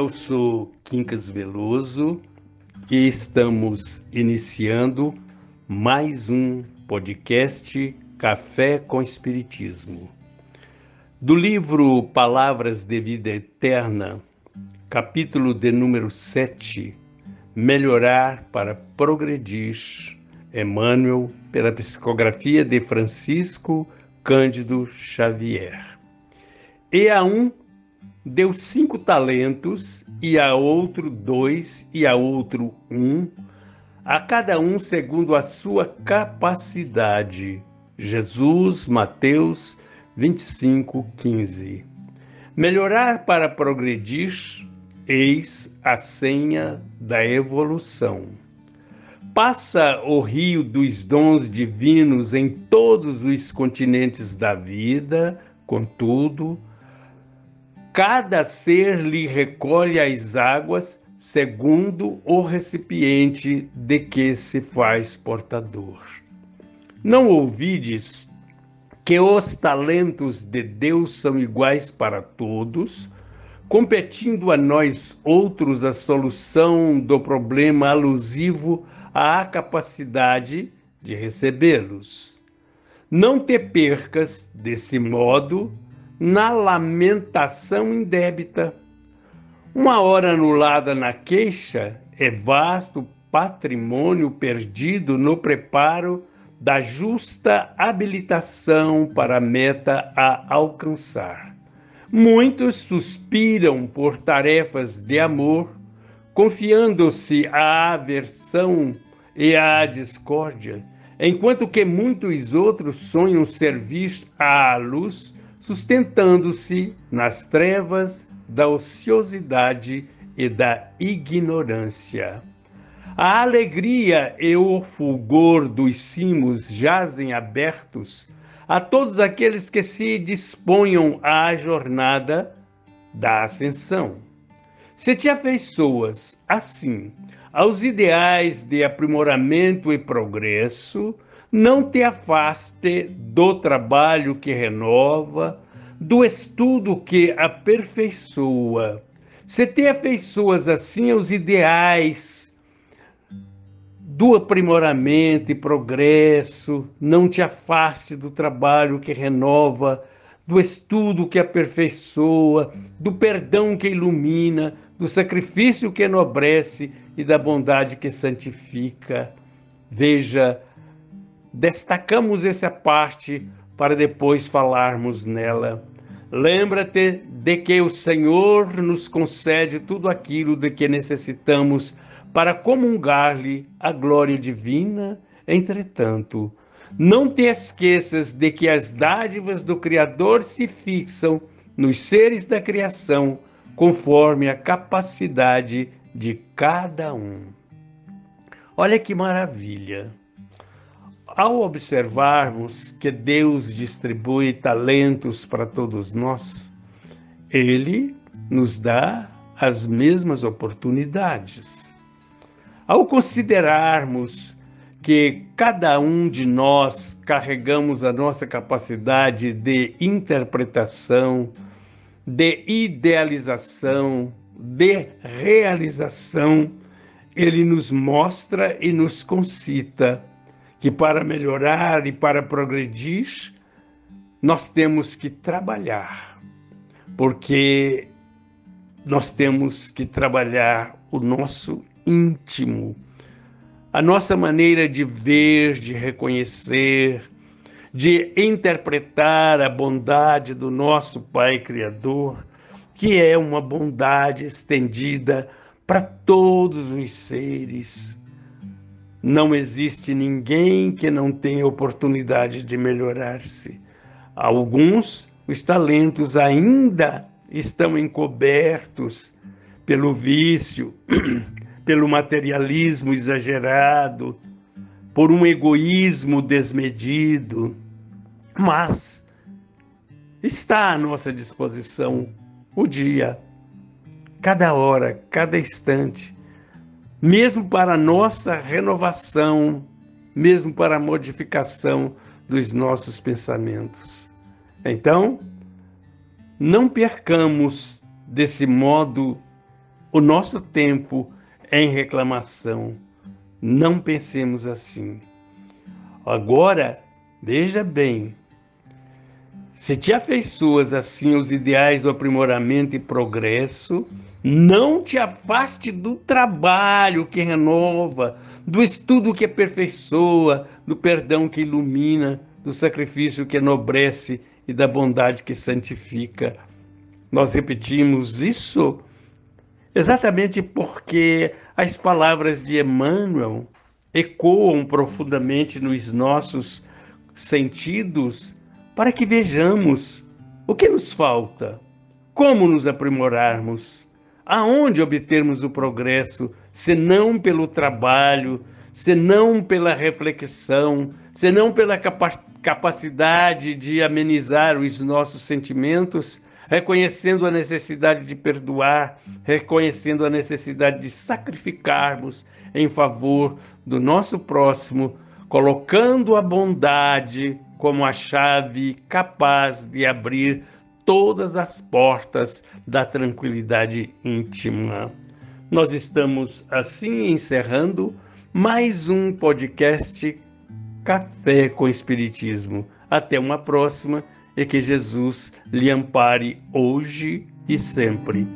eu sou Quincas Veloso e estamos iniciando mais um podcast Café com Espiritismo. Do livro Palavras de Vida Eterna, capítulo de número 7, Melhorar para Progredir, Emmanuel, pela psicografia de Francisco Cândido Xavier. E a um deu cinco talentos, e a outro dois, e a outro um, a cada um segundo a sua capacidade. Jesus, Mateus 25, 15. Melhorar para progredir, eis a senha da evolução. Passa o rio dos dons divinos em todos os continentes da vida, contudo, cada ser lhe recolhe as águas segundo o recipiente de que se faz portador. Não ouvides que os talentos de Deus são iguais para todos, competindo a nós outros a solução do problema alusivo à capacidade de recebê-los. Não te percas, desse modo, na lamentação indébita. Uma hora anulada na queixa é vasto patrimônio perdido no preparo da justa habilitação para a meta a alcançar. Muitos suspiram por tarefas de amor, confiando-se à aversão e à discórdia, enquanto que muitos outros sonham servir à luz sustentando-se nas trevas da ociosidade e da ignorância. A alegria e o fulgor dos cimos jazem abertos a todos aqueles que se disponham à jornada da ascensão. Se te afeiçoas, assim, aos ideais de aprimoramento e progresso, não te afaste do trabalho que renova, do estudo que aperfeiçoa. Se te afeiçoas assim aos ideais do aprimoramento e progresso, não te afaste do trabalho que renova, do estudo que aperfeiçoa, do perdão que ilumina, do sacrifício que enobrece e da bondade que santifica. Veja destacamos essa parte para depois falarmos nela. Lembra-te de que o Senhor nos concede tudo aquilo de que necessitamos para comungar-lhe a glória divina. Entretanto, não te esqueças de que as dádivas do Criador se fixam nos seres da criação conforme a capacidade de cada um. Olha que maravilha! Ao observarmos que Deus distribui talentos para todos nós, Ele nos dá as mesmas oportunidades. Ao considerarmos que cada um de nós carregamos a nossa capacidade de interpretação, de idealização, de realização, ele nos mostra e nos concita que para melhorar e para progredir, nós temos que trabalhar, porque nós temos que trabalhar o nosso íntimo, a nossa maneira de ver, de reconhecer, de interpretar a bondade do nosso Pai Criador, que é uma bondade estendida para todos os seres não existe ninguém que não tenha oportunidade de melhorar-se. Alguns, os talentos ainda estão encobertos pelo vício, pelo materialismo exagerado, por um egoísmo desmedido, mas está à nossa disposição o dia, cada hora, cada instante mesmo para a nossa renovação, mesmo para a modificação dos nossos pensamentos. Então, não percamos desse modo o nosso tempo em reclamação. Não pensemos assim. Agora, veja bem, se te afeiçoas assim aos ideais do aprimoramento e progresso, não te afaste do trabalho que renova, do estudo que aperfeiçoa, do perdão que ilumina, do sacrifício que enobrece e da bondade que santifica. Nós repetimos isso exatamente porque as palavras de Emmanuel ecoam profundamente nos nossos sentidos para que vejamos o que nos falta, como nos aprimorarmos, aonde obtermos o progresso, senão pelo trabalho, senão pela reflexão, senão pela capacidade de amenizar os nossos sentimentos, reconhecendo a necessidade de perdoar, reconhecendo a necessidade de sacrificarmos em favor do nosso próximo, colocando a bondade como a chave capaz de abrir todas as portas da tranquilidade íntima. Nós estamos assim encerrando mais um podcast Café com Espiritismo. Até uma próxima e que Jesus lhe ampare hoje e sempre.